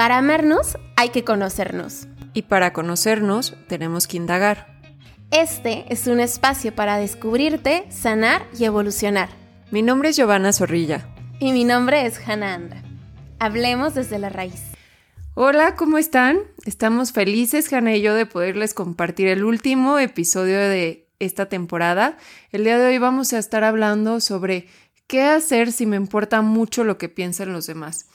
Para amarnos hay que conocernos. Y para conocernos tenemos que indagar. Este es un espacio para descubrirte, sanar y evolucionar. Mi nombre es Giovanna Zorrilla. Y mi nombre es Hannah Andra. Hablemos desde la raíz. Hola, ¿cómo están? Estamos felices, Hannah y yo, de poderles compartir el último episodio de esta temporada. El día de hoy vamos a estar hablando sobre qué hacer si me importa mucho lo que piensan los demás.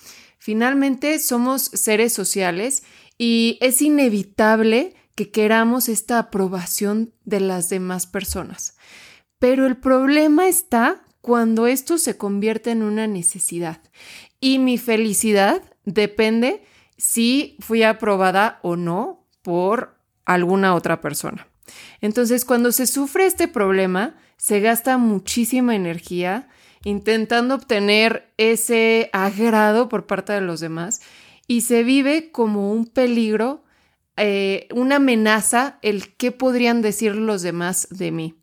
Finalmente somos seres sociales y es inevitable que queramos esta aprobación de las demás personas. Pero el problema está cuando esto se convierte en una necesidad. Y mi felicidad depende si fui aprobada o no por alguna otra persona. Entonces, cuando se sufre este problema, se gasta muchísima energía, intentando obtener ese agrado por parte de los demás y se vive como un peligro, eh, una amenaza, el qué podrían decir los demás de mí.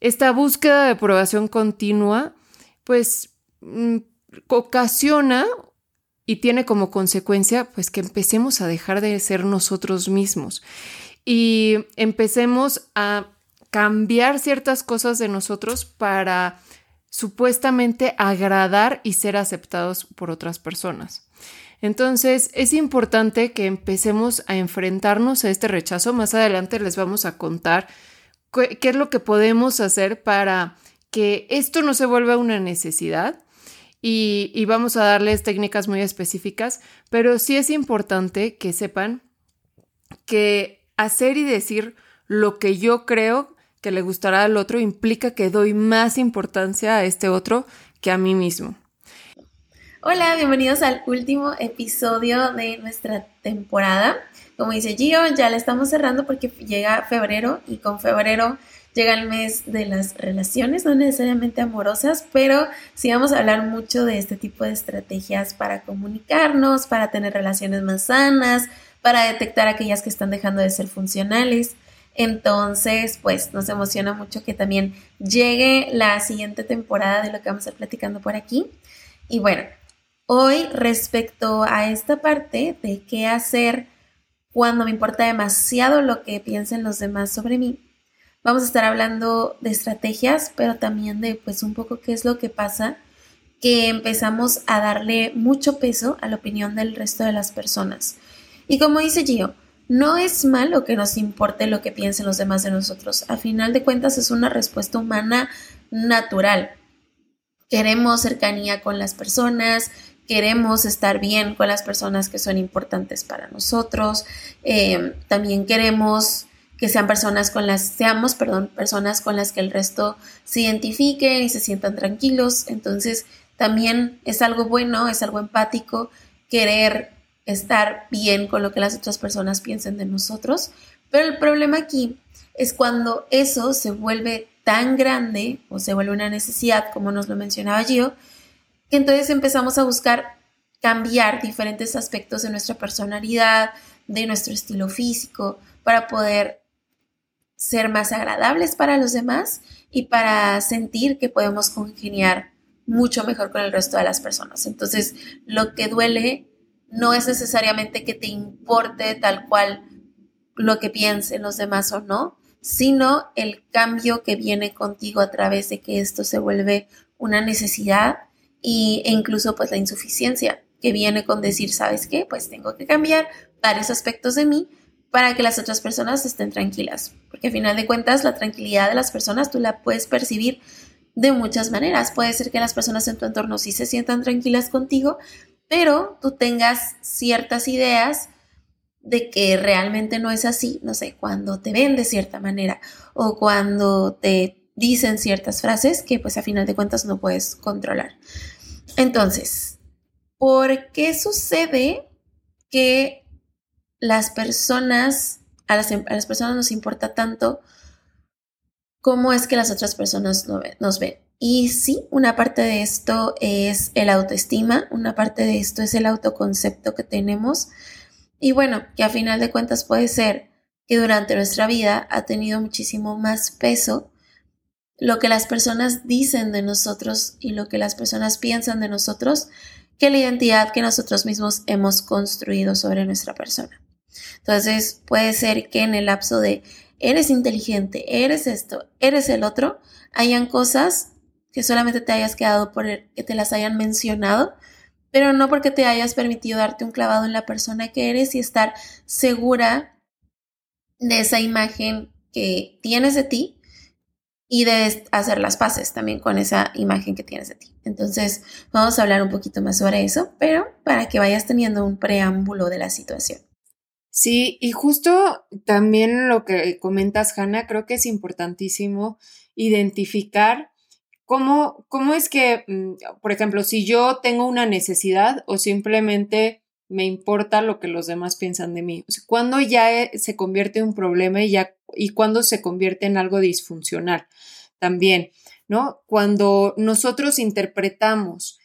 Esta búsqueda de aprobación continua, pues, mm, ocasiona y tiene como consecuencia, pues, que empecemos a dejar de ser nosotros mismos y empecemos a cambiar ciertas cosas de nosotros para supuestamente agradar y ser aceptados por otras personas. Entonces es importante que empecemos a enfrentarnos a este rechazo. Más adelante les vamos a contar qué, es lo que podemos hacer para que esto no se vuelva una necesidad y, y, vamos a darles técnicas muy específicas, pero sí es importante que sepan que hacer y decir lo que yo creo que le gustará al otro implica que doy más importancia a este otro que a mí mismo. Hola, bienvenidos al último episodio de nuestra temporada. Como dice Gio, ya la estamos cerrando porque llega febrero y con febrero llega el mes de las relaciones, no necesariamente amorosas, pero sí vamos a hablar mucho de este tipo de estrategias para comunicarnos, para tener relaciones más sanas, para detectar aquellas que están dejando de ser funcionales. Entonces, pues nos emociona mucho que también llegue la siguiente temporada de lo que vamos a estar platicando por aquí. Y bueno, hoy respecto a esta parte de qué hacer cuando me importa demasiado lo que piensen los demás sobre mí, vamos a estar hablando de estrategias, pero también de pues un poco qué es lo que pasa que empezamos a darle mucho peso a la opinión del resto de las personas. Y como dice Gio, no es malo que nos importe lo que piensen los demás de nosotros. A final de cuentas es una respuesta humana natural. Queremos cercanía con las personas, queremos estar bien con las personas que son importantes para nosotros. Eh, también queremos que sean personas con las, seamos, perdón, personas con las que el resto se identifique y se sientan tranquilos. Entonces, también es algo bueno, es algo empático querer estar bien con lo que las otras personas piensen de nosotros. Pero el problema aquí es cuando eso se vuelve tan grande o se vuelve una necesidad, como nos lo mencionaba yo, que entonces empezamos a buscar cambiar diferentes aspectos de nuestra personalidad, de nuestro estilo físico, para poder ser más agradables para los demás y para sentir que podemos congeniar mucho mejor con el resto de las personas. Entonces, lo que duele no es necesariamente que te importe tal cual lo que piensen los demás o no, sino el cambio que viene contigo a través de que esto se vuelve una necesidad y, e incluso pues la insuficiencia que viene con decir, ¿sabes qué? Pues tengo que cambiar varios aspectos de mí para que las otras personas estén tranquilas. Porque al final de cuentas la tranquilidad de las personas tú la puedes percibir de muchas maneras. Puede ser que las personas en tu entorno sí se sientan tranquilas contigo, pero tú tengas ciertas ideas de que realmente no es así, no sé, cuando te ven de cierta manera o cuando te dicen ciertas frases que pues a final de cuentas no puedes controlar. Entonces, ¿por qué sucede que las personas, a las, personas nos importa tanto cómo es que las otras personas nos ven? Y sí, una parte de esto es el autoestima, una parte de esto es el autoconcepto que tenemos. Y bueno, que a final de cuentas puede ser que durante nuestra vida ha tenido muchísimo más peso lo que las personas dicen de nosotros y lo que las personas piensan de nosotros que la identidad que nosotros mismos hemos construido sobre nuestra persona. Entonces puede ser que en el lapso de eres inteligente, eres esto, eres el otro, hayan cosas que solamente te hayas quedado por que te las hayan mencionado, pero no porque te hayas permitido darte un clavado en la persona que eres y estar segura de esa imagen que tienes de ti y de hacer las paces también con esa imagen que tienes de ti. Entonces, vamos a hablar un poquito más sobre eso, pero para que vayas teniendo un preámbulo de la situación. Sí, y justo también lo que comentas, Hanna, creo que es importantísimo identificar cómo, cómo es que, mm, por ejemplo, si yo tengo una necesidad o simplemente me importa lo que los demás piensan de mí. O sea, cuando ya eh, se convierte en un problema y, ya, y cuando se convierte en algo disfuncional también, ¿no? Cuando nosotros interpretamos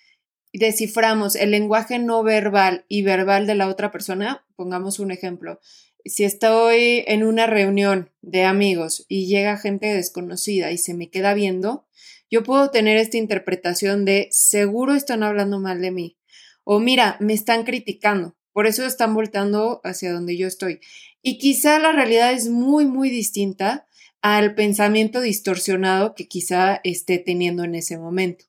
desciframos el lenguaje no verbal y verbal de la otra persona, pongamos un ejemplo. Si estoy en una reunión de amigos y llega gente desconocida y se me queda viendo, yo puedo tener esta interpretación de seguro están hablando mal de mí o mira, me están criticando, por eso están voltando hacia donde yo estoy. Y quizá la realidad es muy, muy distinta al pensamiento distorsionado que quizá esté teniendo en ese momento.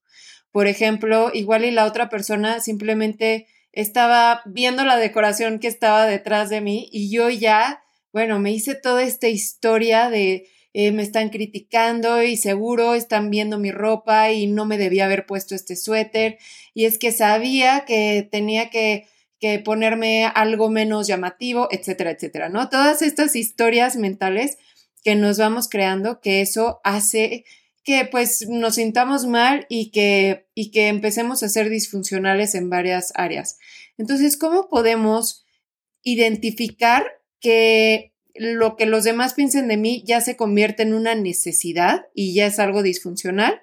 Por ejemplo, igual y la otra persona simplemente estaba viendo la decoración que estaba detrás de mí y yo ya, bueno, me hice toda esta historia de eh, me están criticando y seguro están viendo mi ropa y no me debía haber puesto este suéter y es que sabía que tenía que, que ponerme algo menos llamativo, etcétera, etcétera, ¿no? Todas estas historias mentales que nos vamos creando, que eso hace que pues nos sintamos mal y que, y que empecemos a ser disfuncionales en varias áreas. Entonces, ¿cómo podemos identificar que lo que los demás piensen de mí ya se convierte en una necesidad y ya es algo disfuncional?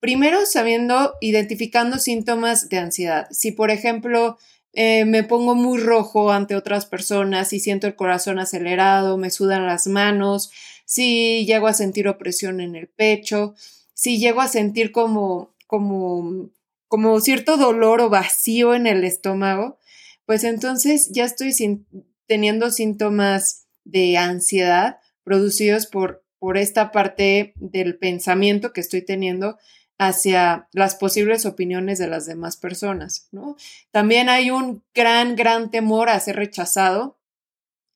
Primero, sabiendo, identificando síntomas de ansiedad. Si, por ejemplo, eh, me pongo muy rojo ante otras personas y siento el corazón acelerado, me sudan las manos, si llego a sentir opresión en el pecho, si llego a sentir como, como, como cierto dolor o vacío en el estómago, pues entonces ya estoy teniendo síntomas de ansiedad producidos por, por esta parte del pensamiento que estoy teniendo hacia las posibles opiniones de las demás personas, ¿no? También hay un gran, gran temor a ser rechazado.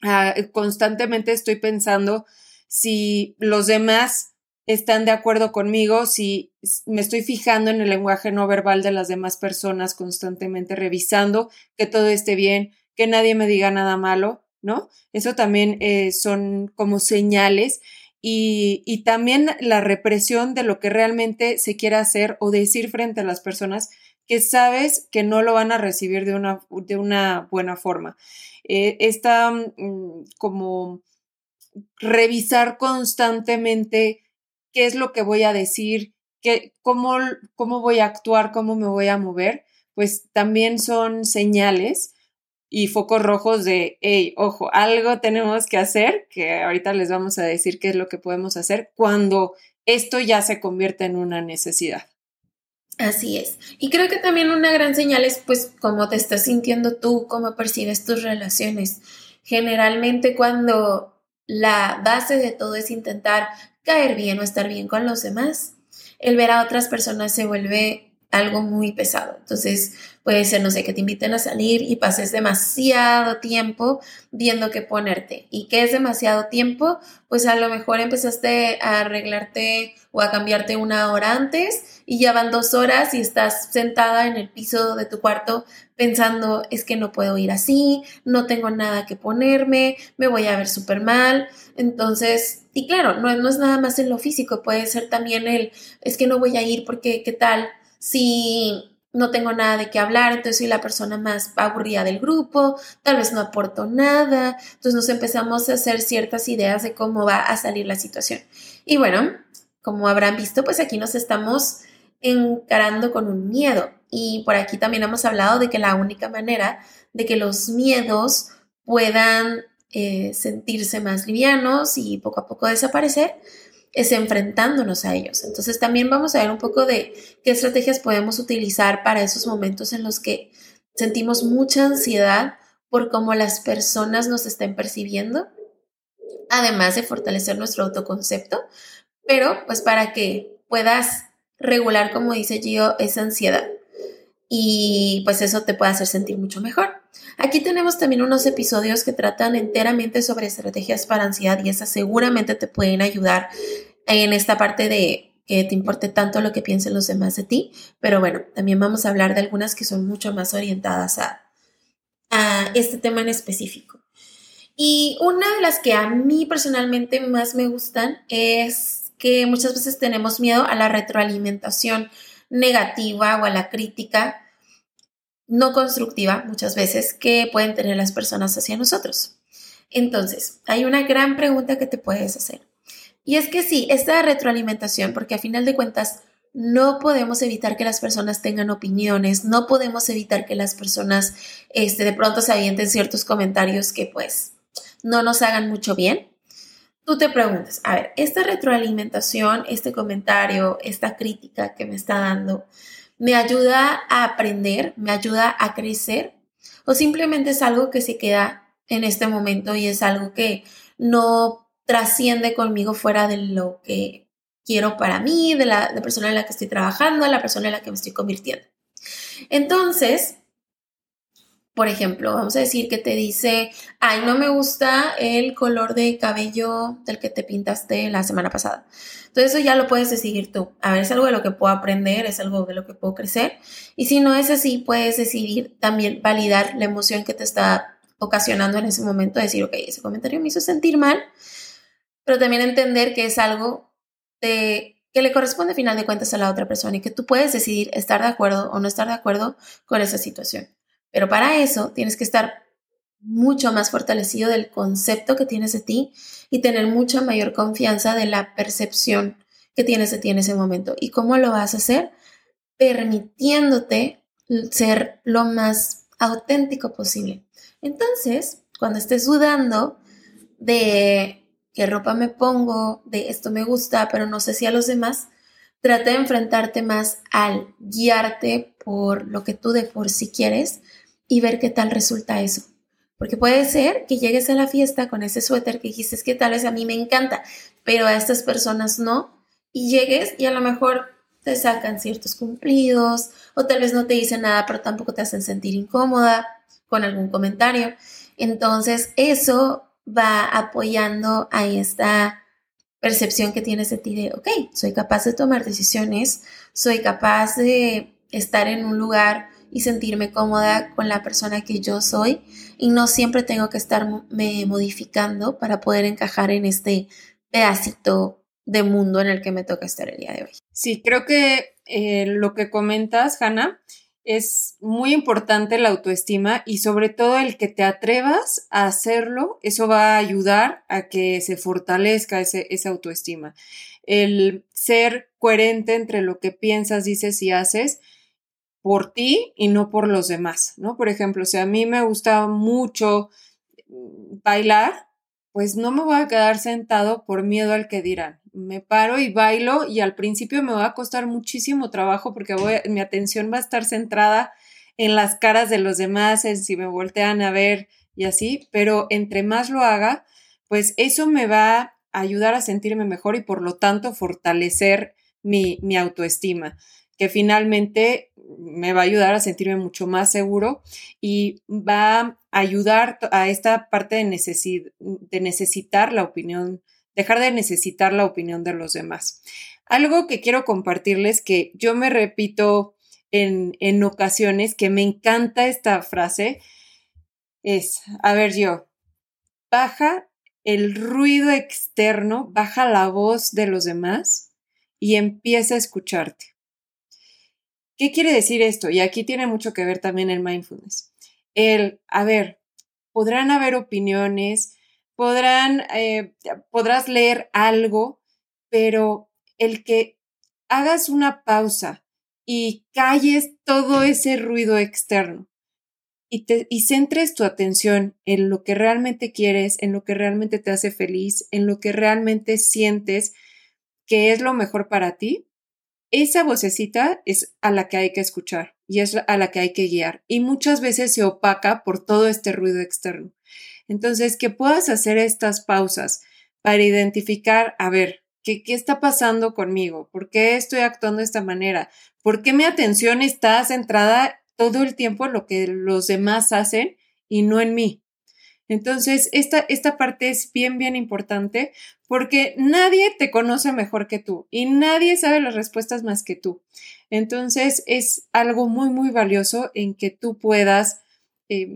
Ah, constantemente estoy pensando si los demás están de acuerdo conmigo, si me estoy fijando en el lenguaje no verbal de las demás personas constantemente, revisando que todo esté bien, que nadie me diga nada malo, Eso también eh, son como señales y, y, también la represión de lo que realmente se quiere hacer o decir frente a las personas que sabes que no lo van a recibir de una, de una buena forma. Eh, esta mm, como revisar constantemente qué es lo que voy a decir, qué, cómo, cómo voy a actuar, cómo me voy a mover, pues también son señales y focos rojos de, hey, ojo, algo tenemos que hacer, que ahorita les vamos a decir qué es lo que podemos hacer cuando esto ya se convierte en una necesidad. Así es. Y creo que también una gran señal es pues cómo te estás sintiendo tú, cómo percibes tus relaciones. Generalmente cuando la base de todo es intentar caer bien o estar bien con los demás. El ver a otras personas se vuelve algo muy pesado. Entonces puede ser, no sé, que te inviten a salir y pases demasiado tiempo viendo qué ponerte. ¿Y qué es demasiado tiempo? Pues a lo mejor empezaste a arreglarte o a cambiarte una hora antes y ya van dos horas y estás sentada en el piso de tu cuarto pensando, es que no puedo ir así, no tengo nada que ponerme, me voy a ver súper mal. Entonces, y claro, no, no es nada más en lo físico, puede ser también el, es que no voy a ir porque, ¿qué tal? Si no tengo nada de qué hablar, entonces soy la persona más aburrida del grupo, tal vez no aporto nada, entonces nos empezamos a hacer ciertas ideas de cómo va a salir la situación. Y bueno, como habrán visto, pues aquí nos estamos encarando con un miedo. Y por aquí también hemos hablado de que la única manera de que los miedos puedan eh, sentirse más livianos y poco a poco desaparecer es enfrentándonos a ellos. Entonces también vamos a ver un poco de qué estrategias podemos utilizar para esos momentos en los que sentimos mucha ansiedad por cómo las personas nos estén percibiendo, además de fortalecer nuestro autoconcepto, pero pues para que puedas regular, como dice Gio, esa ansiedad y pues eso te puede hacer sentir mucho mejor. Aquí tenemos también unos episodios que tratan enteramente sobre estrategias para ansiedad y esas seguramente te pueden ayudar en esta parte de que te importe tanto lo que piensen los demás de ti, pero bueno, también vamos a hablar de algunas que son mucho más orientadas a, a este tema en específico. Y una de las que a mí personalmente más me gustan es que muchas veces tenemos miedo a la retroalimentación negativa o a la crítica no constructiva muchas veces que pueden tener las personas hacia nosotros. Entonces, hay una gran pregunta que te puedes hacer. Y es que sí, esta retroalimentación, porque a final de cuentas no podemos evitar que las personas tengan opiniones, no podemos evitar que las personas este, de pronto se avienten ciertos comentarios que pues no nos hagan mucho bien. Tú te preguntas, a ver, esta retroalimentación, este comentario, esta crítica que me está dando, ¿me ayuda a aprender? ¿Me ayuda a crecer? ¿O simplemente es algo que se queda en este momento y es algo que no trasciende conmigo fuera de lo que quiero para mí, de la, persona en la que estoy trabajando, de la persona en la que me estoy convirtiendo. Entonces, por ejemplo, vamos a decir que te dice, ay, no me gusta el color de cabello del que te pintaste la semana pasada. Entonces eso ya lo puedes decidir tú. A ver, es algo de lo que puedo aprender, es algo de lo que puedo crecer. Y si no es así, puedes decidir también validar la emoción que te está ocasionando en ese momento, decir, ok, ese comentario me hizo sentir mal, pero también entender que es algo de, que le corresponde final de cuentas a la otra persona y que tú puedes decidir estar de acuerdo o no estar de acuerdo con esa situación. Pero para eso tienes que estar mucho más fortalecido del concepto que tienes de ti y tener mucha mayor confianza de la percepción que tienes de ti en ese momento. ¿Y cómo lo vas a hacer? Permitiéndote ser lo más auténtico posible. Entonces, cuando estés dudando de qué ropa me pongo, de esto me gusta, pero no sé si a los demás, trata de enfrentarte más al guiarte por lo que tú de por sí quieres y ver qué tal resulta eso. Porque puede ser que llegues a la fiesta con ese suéter que dijiste que tal vez a mí me encanta, pero a estas personas no, y llegues y a lo mejor te sacan ciertos cumplidos o tal vez no te dicen nada, pero tampoco te hacen sentir incómoda con algún comentario. Entonces, eso va apoyando a esta percepción que tienes de ti de, ok, soy capaz de tomar decisiones, soy capaz de estar en un lugar y sentirme cómoda con la persona que yo soy y no siempre tengo que estarme modificando para poder encajar en este pedacito de mundo en el que me toca estar el día de hoy. Sí, creo que eh, lo que comentas, Hannah, es muy importante la autoestima y sobre todo el que te atrevas a hacerlo, eso va a ayudar a que se fortalezca ese, esa autoestima. El ser coherente entre lo que piensas, dices y haces por ti y no por los demás, ¿no? Por ejemplo, si a mí me gusta mucho bailar, pues no me voy a quedar sentado por miedo al que dirán. Me paro y bailo y al principio me va a costar muchísimo trabajo porque mi atención va a estar centrada en las caras de los demás, en si me voltean a ver y así, pero entre más lo haga, pues eso me va a ayudar a sentirme mejor y por lo tanto fortalecer mi, mi autoestima, que finalmente me va a ayudar a sentirme mucho más seguro y va a ayudar a esta parte de, de necesitar la opinión, dejar de necesitar la opinión de los demás. Algo que quiero compartirles que yo me repito en, en ocasiones, que me encanta esta frase, es, a ver yo, baja el ruido externo, baja la voz de los demás y empieza a escucharte. ¿Qué quiere decir esto? Y aquí tiene mucho que ver también el mindfulness. El, a ver, podrán haber opiniones, podrán, eh, podrás leer algo, pero el que hagas una pausa y calles todo ese ruido externo y, te, y centres tu atención en lo que realmente quieres, en lo que realmente te hace feliz, en lo que realmente sientes, que es lo mejor para ti, esa vocecita es a la que hay que escuchar y es a la que hay que guiar. Y muchas veces se opaca por todo este ruido externo. Entonces, que puedas hacer estas pausas para identificar, a ver, ¿qué, qué está pasando conmigo? ¿Por qué estoy actuando de esta manera? ¿Por qué mi atención está centrada todo el tiempo en lo que los demás hacen y no en mí? Entonces, esta, esta parte es bien, bien importante porque nadie te conoce mejor que tú y nadie sabe las respuestas más que tú. Entonces, es algo muy, muy valioso en que tú puedas, eh,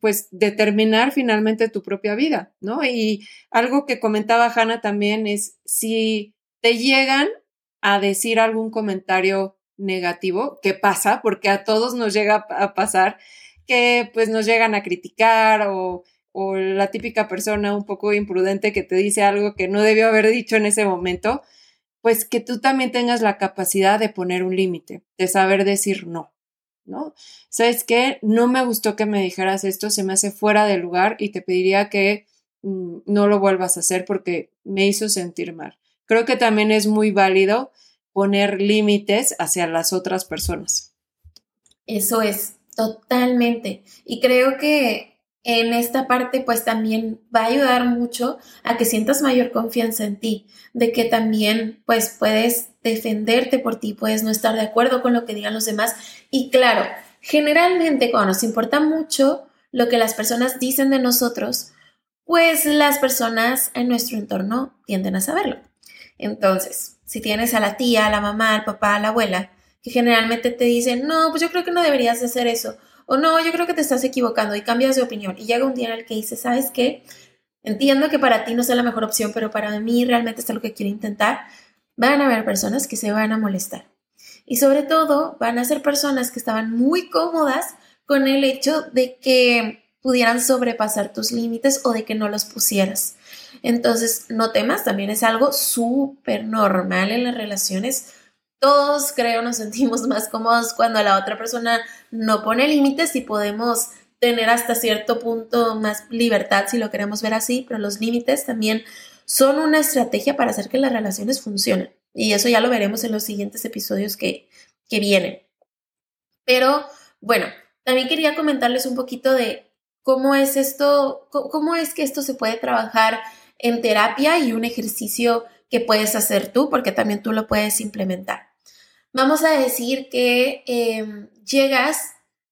pues, determinar finalmente tu propia vida, ¿no? Y algo que comentaba Hannah también es si te llegan a decir algún comentario negativo, ¿qué pasa? Porque a todos nos llega a pasar que pues nos llegan a criticar o o la típica persona un poco imprudente que te dice algo que no debió haber dicho en ese momento, pues que tú también tengas la capacidad de poner un límite, de saber decir no, ¿no? ¿Sabes qué? No me gustó que me dijeras esto, se me hace fuera de lugar y te pediría que mm, no lo vuelvas a hacer porque me hizo sentir mal. Creo que también es muy válido poner límites hacia las otras personas. Eso es, totalmente. Y creo que en esta parte pues también va a ayudar mucho a que sientas mayor confianza en ti, de que también pues puedes defenderte por ti, puedes no estar de acuerdo con lo que digan los demás y claro, generalmente cuando nos importa mucho lo que las personas dicen de nosotros, pues las personas en nuestro entorno tienden a saberlo. Entonces, si tienes a la tía, a la mamá, al papá, a la abuela, que generalmente te dicen, no, pues yo creo que no deberías hacer eso, o no, yo creo que te estás equivocando y cambias de opinión. Y llega un día en el que dices, ¿sabes qué? Entiendo que para ti no sea la mejor opción, pero para mí realmente es lo que quiero intentar. Van a haber personas que se van a molestar. Y sobre todo, van a ser personas que estaban muy cómodas con el hecho de que pudieran sobrepasar tus límites o de que no los pusieras. Entonces, no temas, también es algo súper normal en las relaciones todos creo nos sentimos más cómodos cuando la otra persona no pone límites y podemos tener hasta cierto punto más libertad si lo queremos ver así, pero los límites también son una estrategia para hacer que las relaciones funcionen. Y eso ya lo veremos en los siguientes episodios que, que vienen. Pero bueno, también quería comentarles un poquito de cómo es esto, cómo es que esto se puede trabajar en terapia y un ejercicio que puedes hacer tú, porque también tú lo puedes implementar. Vamos a decir que em, llegas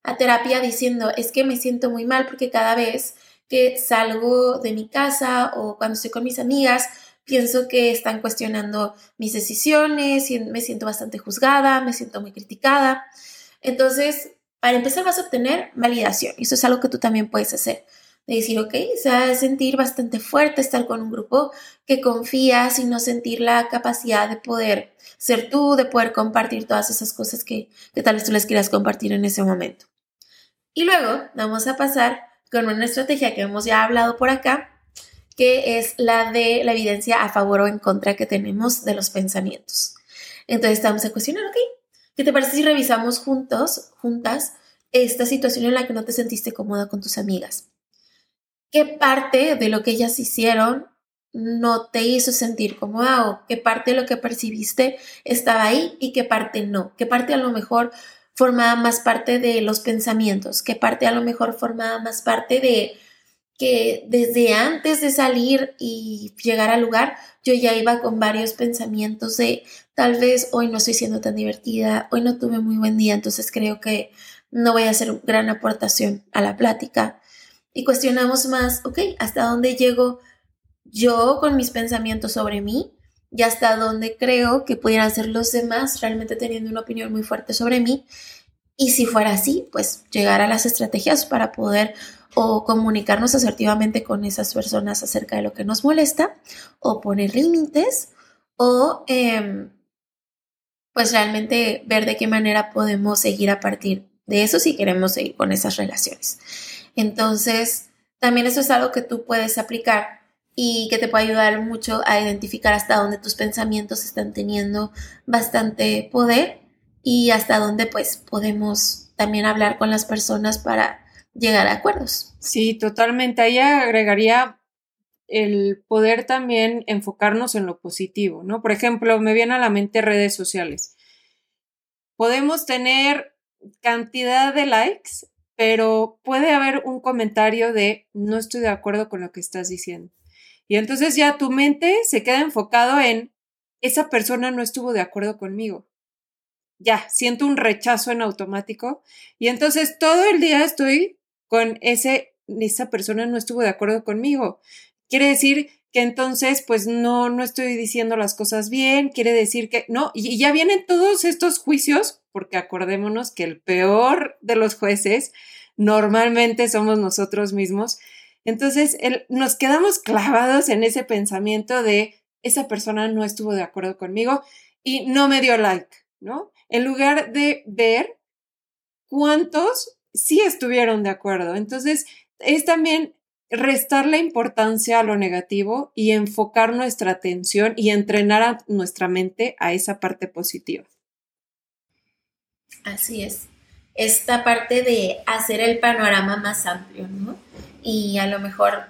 a terapia diciendo, es que me siento muy mal porque cada vez que salgo de mi casa o cuando estoy con mis amigas, pienso que están cuestionando mis decisiones, y me siento bastante juzgada, me siento muy criticada. Entonces, para empezar vas a obtener validación. Eso es algo que tú también puedes hacer de decir, ok, se va a sentir bastante fuerte estar con un grupo que confías y no sentir la capacidad de poder ser tú, de poder compartir todas esas cosas que, que tal vez tú les quieras compartir en ese momento. Y luego vamos a pasar con una estrategia que hemos ya hablado por acá, que es la de la evidencia a favor o en contra que tenemos de los pensamientos. Entonces estamos a cuestionar, ok, ¿qué te parece si revisamos juntos, juntas, esta situación en la que no te sentiste cómoda con tus amigas? Qué parte de lo que ellas hicieron no te hizo sentir cómoda o qué parte de lo que percibiste estaba ahí y qué parte no, qué parte a lo mejor formaba más parte de los pensamientos, qué parte a lo mejor formaba más parte de que desde antes de salir y llegar al lugar yo ya iba con varios pensamientos de tal vez hoy no estoy siendo tan divertida, hoy no tuve muy buen día, entonces creo que no voy a hacer gran aportación a la plática y cuestionamos más, ok, ¿hasta dónde llego yo con mis pensamientos sobre mí? Y hasta dónde creo que pudieran ser los demás realmente teniendo una opinión muy fuerte sobre mí. Y si fuera así, pues llegar a las estrategias para poder o comunicarnos asertivamente con esas personas acerca de lo que nos molesta, o poner límites, o em, pues realmente ver de qué manera podemos seguir a partir de eso si queremos seguir con esas relaciones. Entonces, también eso es algo que tú puedes aplicar y que te puede ayudar mucho a identificar hasta dónde tus pensamientos están teniendo bastante poder y hasta dónde pues podemos también hablar con las personas para llegar a acuerdos. Sí, totalmente. Ahí agregaría el poder también enfocarnos en lo positivo, ¿no? Por ejemplo, me vienen a la mente redes sociales. Podemos tener cantidad de likes, pero puede haber un comentario de no estoy de acuerdo con lo que estás diciendo. Y entonces ya tu mente se queda enfocado en esa persona no estuvo de acuerdo conmigo. Ya, siento un rechazo en automático y entonces todo el día estoy con ese, esa persona no estuvo de acuerdo conmigo. Quiere decir que entonces pues no, no estoy diciendo las cosas bien, quiere decir que no, y ya vienen todos estos juicios, porque acordémonos que el peor de los jueces normalmente somos nosotros mismos. Entonces nos quedamos clavados en ese pensamiento de esa persona no estuvo de acuerdo conmigo y no me dio like, ¿no? En lugar de ver cuántos sí estuvieron de acuerdo. Entonces, es también restar la importancia a lo negativo y enfocar nuestra atención y entrenar nuestra mente a esa parte positiva. Así es. Esta parte de hacer el panorama más amplio, ¿no? Y a lo mejor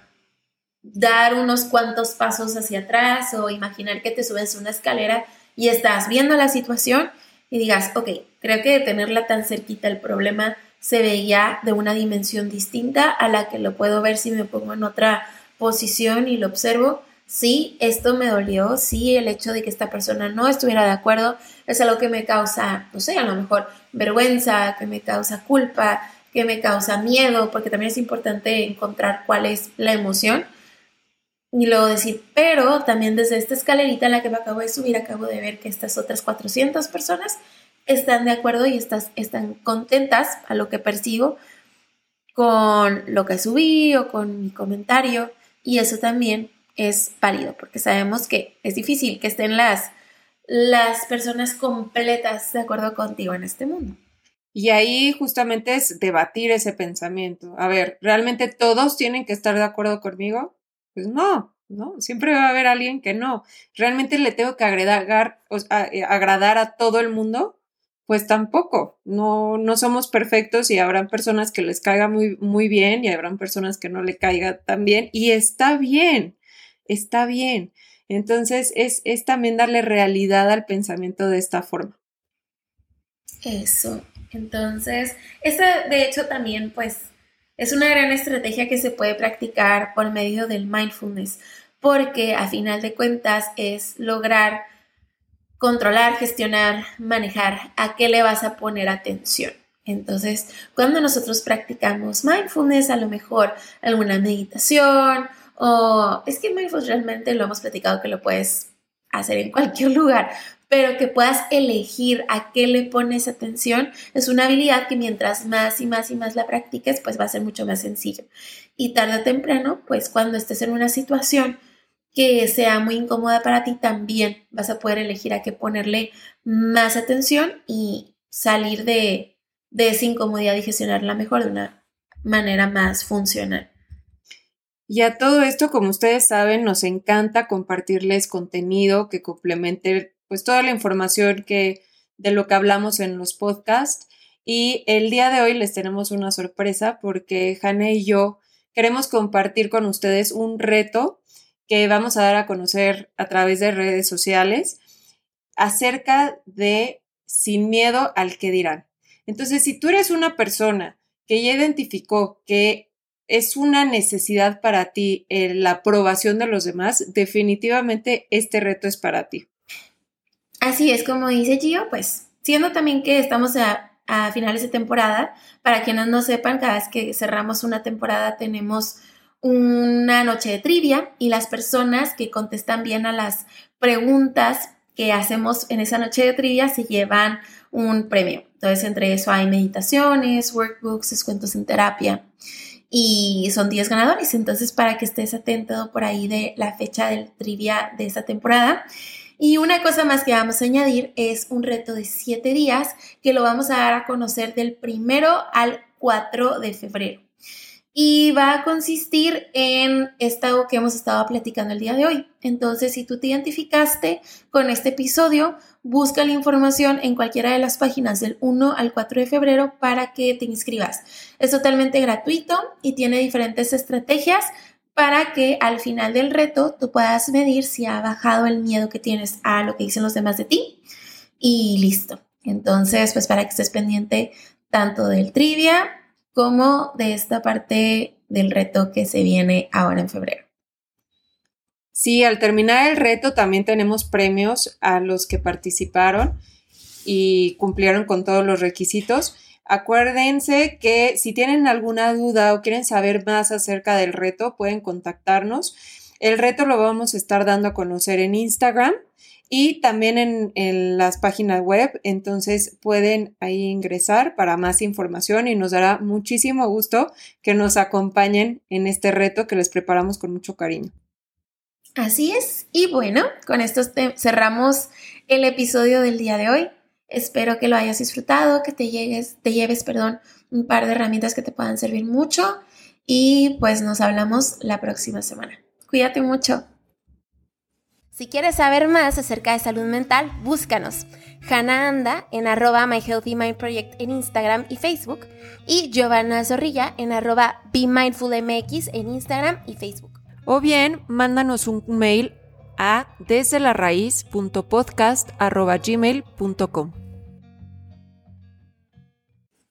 dar unos cuantos pasos hacia atrás o imaginar que te subes una escalera y estás viendo la situación y digas, ok, creo que tenerla tan cerquita el problema se veía de una dimensión distinta a la que lo puedo ver si me pongo en otra posición y lo observo. Sí, esto me dolió, sí, el hecho de que esta persona no estuviera de acuerdo es algo que me causa, no sé, a lo mejor vergüenza, que me causa culpa, que me causa miedo, porque también es importante encontrar cuál es la emoción y luego decir, pero también desde esta escalerita en la que me acabo de subir, acabo de ver que estas otras 400 personas están de acuerdo y están contentas a lo que percibo con lo que subí o con mi comentario y eso también es válido porque sabemos que es difícil que estén las, las personas completas de acuerdo contigo en este mundo. Y ahí justamente es debatir ese pensamiento. A ver, ¿realmente todos tienen que estar de acuerdo conmigo? Pues no, ¿no? Siempre va a haber alguien que no. ¿Realmente le tengo que agradar, eh, agradar a todo el mundo? pues tampoco, no, no somos perfectos y habrán personas que les caiga muy, muy bien y habrán personas que no le caiga tan bien y está bien, está bien. Entonces es, es también darle realidad al pensamiento de esta forma. Eso, entonces, esa de hecho también pues es una gran estrategia que se puede practicar por medio del mindfulness, porque a final de cuentas es lograr controlar, gestionar, manejar, a qué le vas a poner atención. Entonces, cuando nosotros practicamos mindfulness, a lo mejor alguna meditación o es que mindfulness realmente lo hemos platicado que lo puedes hacer en cualquier lugar, pero que puedas elegir a qué le pones atención es una habilidad que mientras más y más y más la practiques, pues va a ser mucho más sencillo. Y tarde o temprano, pues cuando estés en una situación que sea muy incómoda para ti, también vas a poder elegir a qué ponerle más atención y salir de, de esa incomodidad y gestionarla mejor de una manera más funcional. Y a todo esto, como ustedes saben, nos encanta compartirles contenido que complemente pues toda la información que de lo que hablamos en los podcasts. Y el día de hoy les tenemos una sorpresa porque Jane y yo queremos compartir con ustedes un reto que vamos a dar a conocer a través de redes sociales acerca de sin miedo al que dirán. Entonces, si tú eres una persona que ya identificó que es una necesidad para ti eh, la aprobación de los demás, definitivamente este reto es para ti. Así es como dice Gio, pues siendo también que estamos a, a finales de temporada, para quienes no sepan, cada vez que cerramos una temporada tenemos una noche de trivia y las personas que contestan bien a las preguntas que hacemos en esa noche de trivia se llevan un premio. Entonces, entre eso hay meditaciones, workbooks, descuentos en terapia y son 10 ganadores. Entonces, para que estés atento por ahí de la fecha del trivia de esta temporada. Y una cosa más que vamos a añadir es un reto de 7 días que lo vamos a dar a conocer del primero al 4 de febrero y va a consistir en esto que hemos estado platicando el día de hoy. Entonces, si tú te identificaste con este episodio, busca la información en cualquiera de las páginas del 1 al 4 de febrero para que te inscribas. Es totalmente gratuito y tiene diferentes estrategias para que al final del reto tú puedas medir si ha bajado el miedo que tienes a lo que dicen los demás de ti y listo. Entonces, pues para que estés pendiente tanto del trivia como de esta parte del reto que se viene ahora en febrero. Sí, al terminar el reto también tenemos premios a los que participaron y cumplieron con todos los requisitos. Acuérdense que si tienen alguna duda o quieren saber más acerca del reto, pueden contactarnos. El reto lo vamos a estar dando a conocer en Instagram y también en, las páginas web. Entonces pueden ahí ingresar para más información y nos dará muchísimo gusto que nos acompañen en este reto que les preparamos con mucho cariño. Así es. Y bueno, con esto cerramos el episodio del día de hoy. Espero que lo hayas disfrutado, que te, llegues, te lleves perdón, un par de herramientas que te puedan servir mucho y pues nos hablamos la próxima semana. Cuídate mucho. Si quieres saber más acerca de salud mental, búscanos. Hannah Anda en arroba My Healthy Mind Project en Instagram y Facebook y Giovanna Zorrilla en arroba Be Mindful MX en Instagram y Facebook. O bien, mándanos un mail a desde la